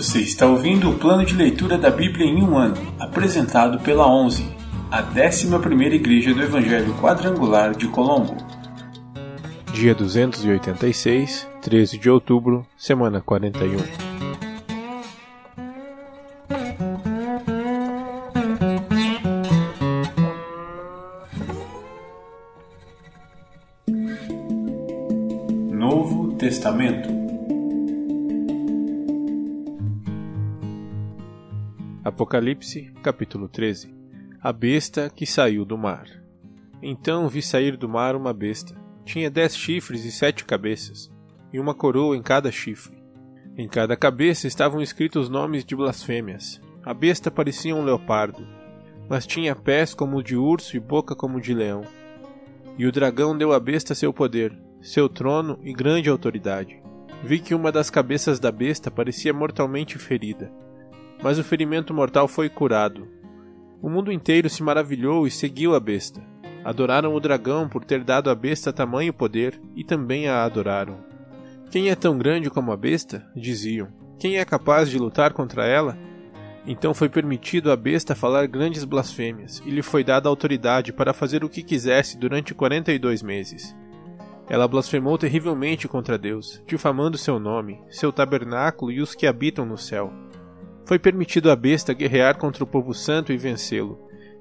Você está ouvindo o plano de leitura da Bíblia em um ano, apresentado pela 11, a 11ª Igreja do Evangelho Quadrangular de Colombo. Dia 286, 13 de outubro, semana 41. Novo Testamento Apocalipse, capítulo 13 A besta que saiu do mar. Então vi sair do mar uma besta. Tinha dez chifres e sete cabeças, e uma coroa em cada chifre. Em cada cabeça estavam escritos nomes de blasfêmias. A besta parecia um leopardo, mas tinha pés como de urso e boca como de leão. E o dragão deu à besta seu poder, seu trono e grande autoridade. Vi que uma das cabeças da besta parecia mortalmente ferida mas o ferimento mortal foi curado. O mundo inteiro se maravilhou e seguiu a besta. Adoraram o dragão por ter dado à besta tamanho poder e também a adoraram. Quem é tão grande como a besta? diziam. Quem é capaz de lutar contra ela? Então foi permitido à besta falar grandes blasfêmias, e lhe foi dada autoridade para fazer o que quisesse durante quarenta e dois meses. Ela blasfemou terrivelmente contra Deus, difamando seu nome, seu tabernáculo e os que habitam no céu. Foi permitido à besta guerrear contra o povo santo e vencê-lo,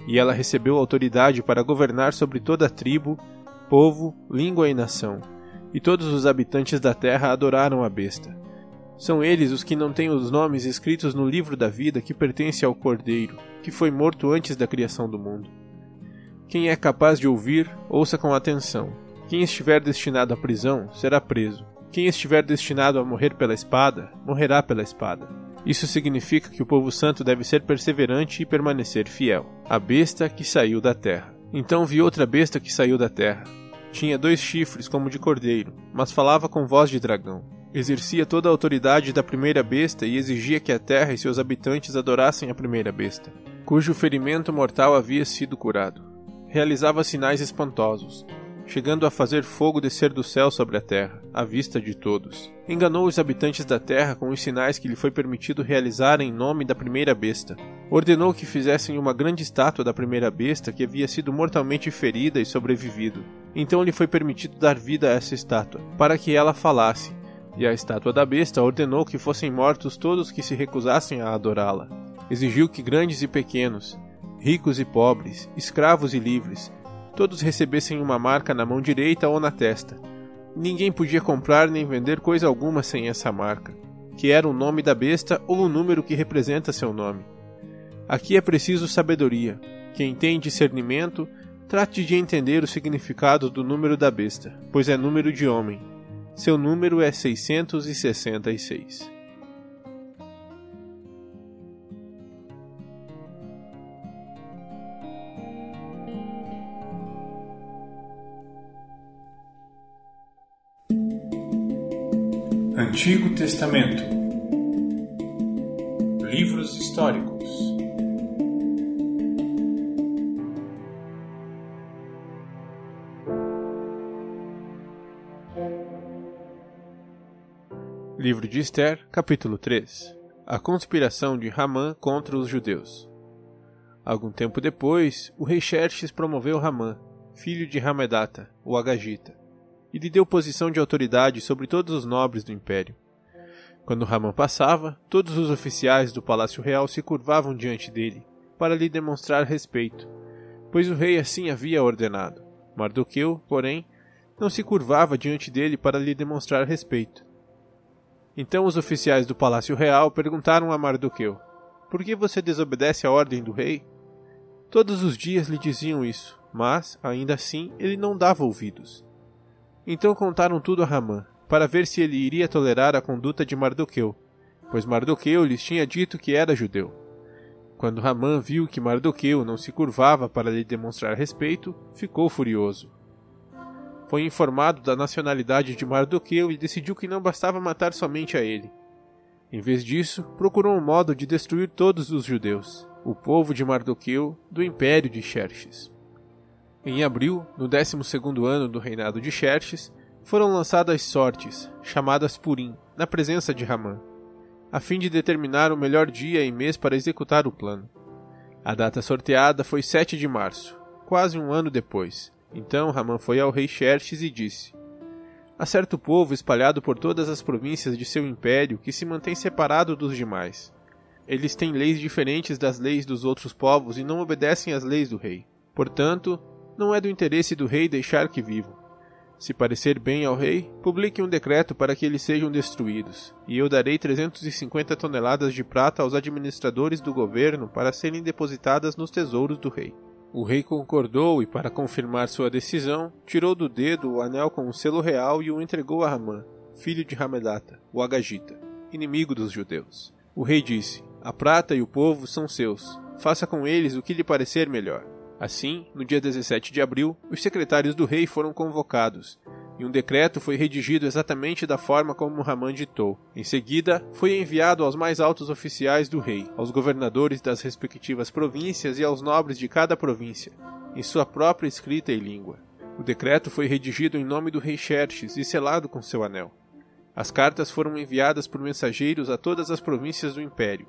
e ela recebeu autoridade para governar sobre toda a tribo, povo, língua e nação. E todos os habitantes da terra adoraram a besta. São eles os que não têm os nomes escritos no livro da vida que pertence ao Cordeiro, que foi morto antes da criação do mundo. Quem é capaz de ouvir, ouça com atenção. Quem estiver destinado à prisão será preso. Quem estiver destinado a morrer pela espada, morrerá pela espada. Isso significa que o povo santo deve ser perseverante e permanecer fiel. A besta que saiu da terra. Então vi outra besta que saiu da terra. Tinha dois chifres como de cordeiro, mas falava com voz de dragão. Exercia toda a autoridade da primeira besta e exigia que a terra e seus habitantes adorassem a primeira besta, cujo ferimento mortal havia sido curado. Realizava sinais espantosos, chegando a fazer fogo descer do céu sobre a terra, à vista de todos. Enganou os habitantes da terra com os sinais que lhe foi permitido realizar em nome da primeira besta. Ordenou que fizessem uma grande estátua da primeira besta que havia sido mortalmente ferida e sobrevivido. Então lhe foi permitido dar vida a essa estátua, para que ela falasse. E a estátua da besta ordenou que fossem mortos todos que se recusassem a adorá-la. Exigiu que grandes e pequenos, ricos e pobres, escravos e livres, todos recebessem uma marca na mão direita ou na testa. Ninguém podia comprar nem vender coisa alguma sem essa marca, que era o nome da besta ou o número que representa seu nome. Aqui é preciso sabedoria. Quem tem discernimento, trate de entender o significado do número da besta, pois é número de homem. Seu número é 666. Antigo Testamento. Livros históricos. Livro de Esther, capítulo 3 A conspiração de Ramã contra os judeus. Algum tempo depois, o rei Xerxes promoveu Ramã, filho de Ramedata, o Agagita, e lhe deu posição de autoridade sobre todos os nobres do império. Quando Ramã passava, todos os oficiais do palácio real se curvavam diante dele, para lhe demonstrar respeito, pois o rei assim havia ordenado. Mardoqueu, porém, não se curvava diante dele para lhe demonstrar respeito. Então os oficiais do palácio real perguntaram a Mardoqueu: Por que você desobedece à ordem do rei? Todos os dias lhe diziam isso, mas, ainda assim, ele não dava ouvidos. Então contaram tudo a Ramã, para ver se ele iria tolerar a conduta de Mardoqueu, pois Mardoqueu lhes tinha dito que era judeu. Quando Ramã viu que Mardoqueu não se curvava para lhe demonstrar respeito, ficou furioso. Foi informado da nacionalidade de Mardoqueu e decidiu que não bastava matar somente a ele. Em vez disso, procurou um modo de destruir todos os judeus, o povo de Mardoqueu, do império de Xerxes. Em abril, no 12 ano do reinado de Xerxes, foram lançadas sortes, chamadas Purim, na presença de Ramã. a fim de determinar o melhor dia e mês para executar o plano. A data sorteada foi 7 de março, quase um ano depois. Então Ramã foi ao rei Xerxes e disse: Há certo povo espalhado por todas as províncias de seu império que se mantém separado dos demais. Eles têm leis diferentes das leis dos outros povos e não obedecem às leis do rei. Portanto, não é do interesse do rei deixar que vivam. Se parecer bem ao rei, publique um decreto para que eles sejam destruídos, e eu darei 350 toneladas de prata aos administradores do governo para serem depositadas nos tesouros do rei. O rei concordou e, para confirmar sua decisão, tirou do dedo o anel com o selo real e o entregou a Ramã, filho de Hamedata, o Agagita, inimigo dos judeus. O rei disse: A prata e o povo são seus, faça com eles o que lhe parecer melhor. Assim, no dia 17 de abril, os secretários do rei foram convocados, e um decreto foi redigido exatamente da forma como Ramã ditou. Em seguida, foi enviado aos mais altos oficiais do rei, aos governadores das respectivas províncias e aos nobres de cada província, em sua própria escrita e língua. O decreto foi redigido em nome do rei Xerxes e selado com seu anel. As cartas foram enviadas por mensageiros a todas as províncias do império,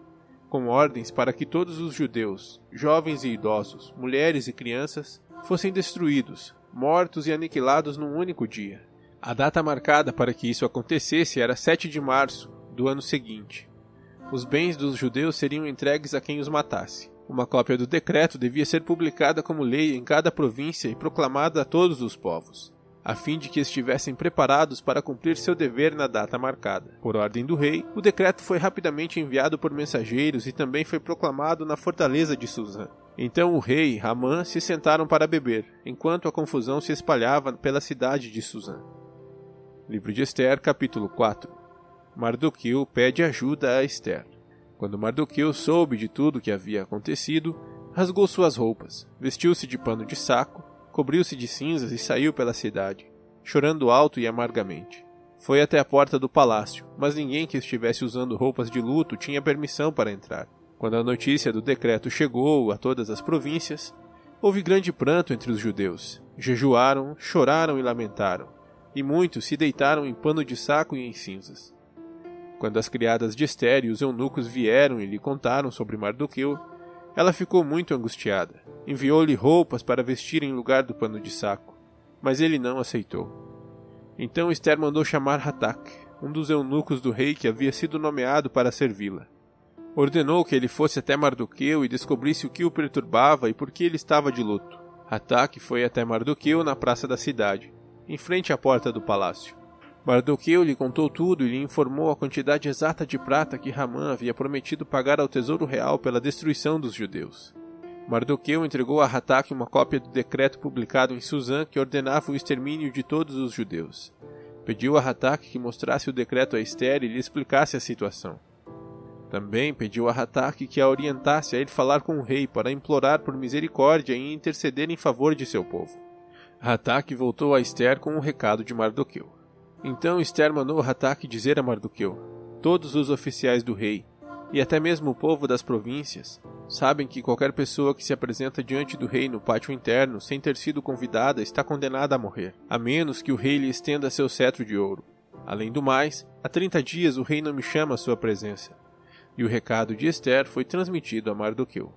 com ordens para que todos os judeus, jovens e idosos, mulheres e crianças, fossem destruídos, mortos e aniquilados num único dia. A data marcada para que isso acontecesse era 7 de março do ano seguinte. Os bens dos judeus seriam entregues a quem os matasse. Uma cópia do decreto devia ser publicada como lei em cada província e proclamada a todos os povos a fim de que estivessem preparados para cumprir seu dever na data marcada. Por ordem do rei, o decreto foi rapidamente enviado por mensageiros e também foi proclamado na fortaleza de Suzã. Então o rei e Ramã se sentaram para beber, enquanto a confusão se espalhava pela cidade de Suzã. Livro de Esther, capítulo 4 Mardoqueu pede ajuda a Esther. Quando Mardoqueu soube de tudo que havia acontecido, rasgou suas roupas, vestiu-se de pano de saco cobriu-se de cinzas e saiu pela cidade, chorando alto e amargamente. Foi até a porta do palácio, mas ninguém que estivesse usando roupas de luto tinha permissão para entrar. Quando a notícia do decreto chegou a todas as províncias, houve grande pranto entre os judeus. Jejuaram, choraram e lamentaram, e muitos se deitaram em pano de saco e em cinzas. Quando as criadas de Esther e os eunucos vieram e lhe contaram sobre Mardoqueu, ela ficou muito angustiada. Enviou-lhe roupas para vestir em lugar do pano de saco, mas ele não aceitou. Então Esther mandou chamar Hatak, um dos eunucos do rei que havia sido nomeado para servi-la. Ordenou que ele fosse até Mardoqueu e descobrisse o que o perturbava e por que ele estava de luto. Hatak foi até Mardoqueu na praça da cidade, em frente à porta do palácio. Mardoqueu lhe contou tudo e lhe informou a quantidade exata de prata que Ramã havia prometido pagar ao tesouro real pela destruição dos judeus. Mardoqueu entregou a Hatak uma cópia do decreto publicado em Suzã que ordenava o extermínio de todos os judeus. Pediu a Hatak que mostrasse o decreto a Esther e lhe explicasse a situação. Também pediu a Hatak que a orientasse a ir falar com o rei para implorar por misericórdia e interceder em favor de seu povo. Hatak voltou a Esther com um recado de Mardoqueu. Então Esther mandou Hatak dizer a Mardoqueu: Todos os oficiais do rei, e até mesmo o povo das províncias, sabem que qualquer pessoa que se apresenta diante do rei no pátio interno sem ter sido convidada está condenada a morrer, a menos que o rei lhe estenda seu cetro de ouro. Além do mais, há trinta dias o rei não me chama à sua presença. E o recado de Esther foi transmitido a Mardoqueu.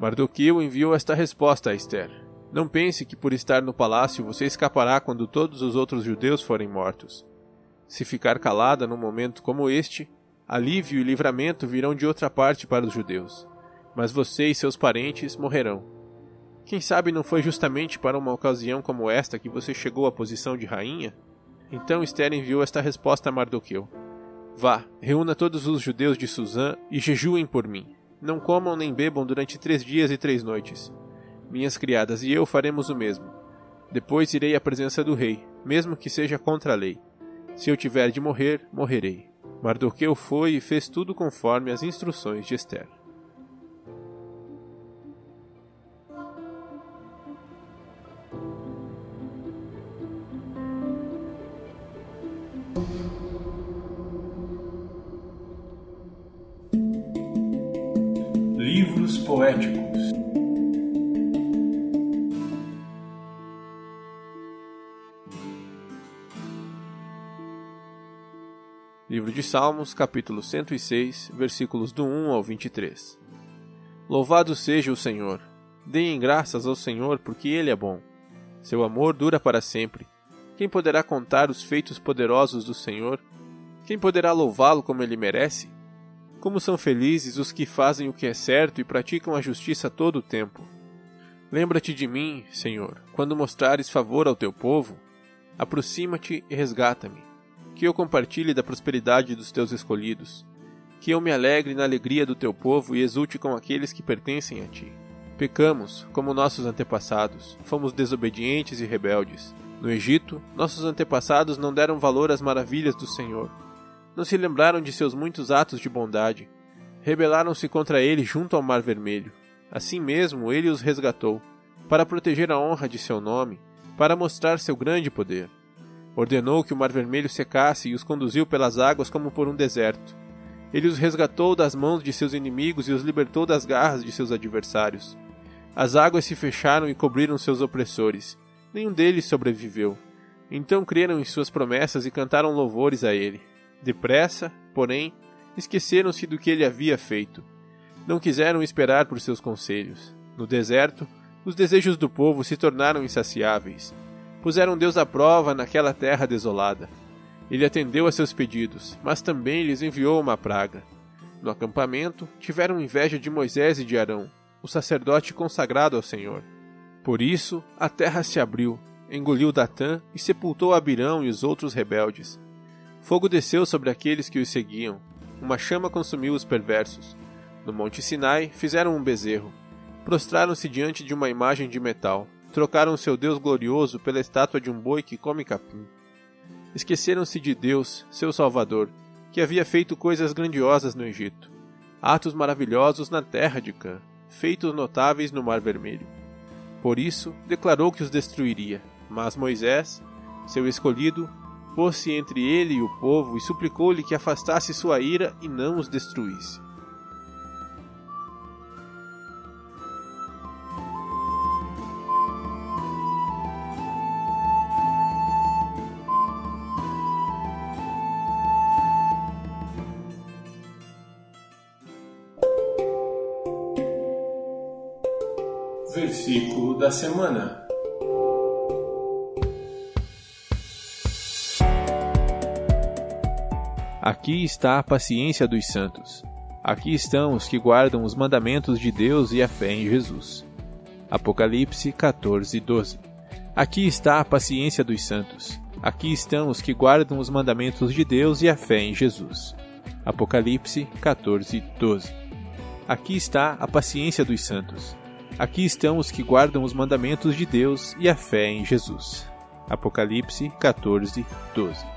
Mardoqueu enviou esta resposta a Esther: não pense que por estar no palácio você escapará quando todos os outros judeus forem mortos. Se ficar calada num momento como este, alívio e livramento virão de outra parte para os judeus, mas você e seus parentes morrerão. Quem sabe não foi justamente para uma ocasião como esta que você chegou à posição de rainha? Então Esther enviou esta resposta a Mardoqueu: Vá, reúna todos os judeus de Suzã e jejuem por mim. Não comam nem bebam durante três dias e três noites minhas criadas e eu faremos o mesmo. Depois irei à presença do rei, mesmo que seja contra a lei. Se eu tiver de morrer, morrerei. Mardoqueu foi e fez tudo conforme as instruções de Esther. Livros poéticos de Salmos, capítulo 106, versículos do 1 ao 23. Louvado seja o Senhor. Deem graças ao Senhor, porque Ele é bom. Seu amor dura para sempre. Quem poderá contar os feitos poderosos do Senhor? Quem poderá louvá-lo como ele merece? Como são felizes os que fazem o que é certo e praticam a justiça todo o tempo. Lembra-te de mim, Senhor, quando mostrares favor ao teu povo. Aproxima-te e resgata-me que eu compartilhe da prosperidade dos teus escolhidos, que eu me alegre na alegria do teu povo e exulte com aqueles que pertencem a ti. Pecamos, como nossos antepassados, fomos desobedientes e rebeldes. No Egito, nossos antepassados não deram valor às maravilhas do Senhor. Não se lembraram de seus muitos atos de bondade. Rebelaram-se contra ele junto ao Mar Vermelho. Assim mesmo, ele os resgatou, para proteger a honra de seu nome, para mostrar seu grande poder. Ordenou que o Mar Vermelho secasse e os conduziu pelas águas como por um deserto. Ele os resgatou das mãos de seus inimigos e os libertou das garras de seus adversários. As águas se fecharam e cobriram seus opressores. Nenhum deles sobreviveu. Então creram em suas promessas e cantaram louvores a ele. Depressa, porém, esqueceram-se do que ele havia feito. Não quiseram esperar por seus conselhos. No deserto, os desejos do povo se tornaram insaciáveis puseram Deus à prova naquela terra desolada. Ele atendeu a seus pedidos, mas também lhes enviou uma praga. No acampamento, tiveram inveja de Moisés e de Arão, o sacerdote consagrado ao Senhor. Por isso, a terra se abriu, engoliu Datã e sepultou Abirão e os outros rebeldes. Fogo desceu sobre aqueles que os seguiam, uma chama consumiu os perversos. No Monte Sinai fizeram um bezerro, prostraram-se diante de uma imagem de metal trocaram seu Deus glorioso pela estátua de um boi que come capim. Esqueceram-se de Deus, seu Salvador, que havia feito coisas grandiosas no Egito, atos maravilhosos na terra de Cã, feitos notáveis no Mar Vermelho. Por isso, declarou que os destruiria, mas Moisés, seu escolhido, pôs-se entre ele e o povo e suplicou-lhe que afastasse sua ira e não os destruísse. Versículo da semana. Aqui está a paciência dos santos. Aqui estão os que guardam os mandamentos de Deus e a fé em Jesus. Apocalipse 14, 12. Aqui está a paciência dos santos. Aqui estão os que guardam os mandamentos de Deus e a fé em Jesus. Apocalipse 14, 12. Aqui está a paciência dos santos. Aqui estão os que guardam os mandamentos de Deus e a fé em Jesus. Apocalipse 14, 12.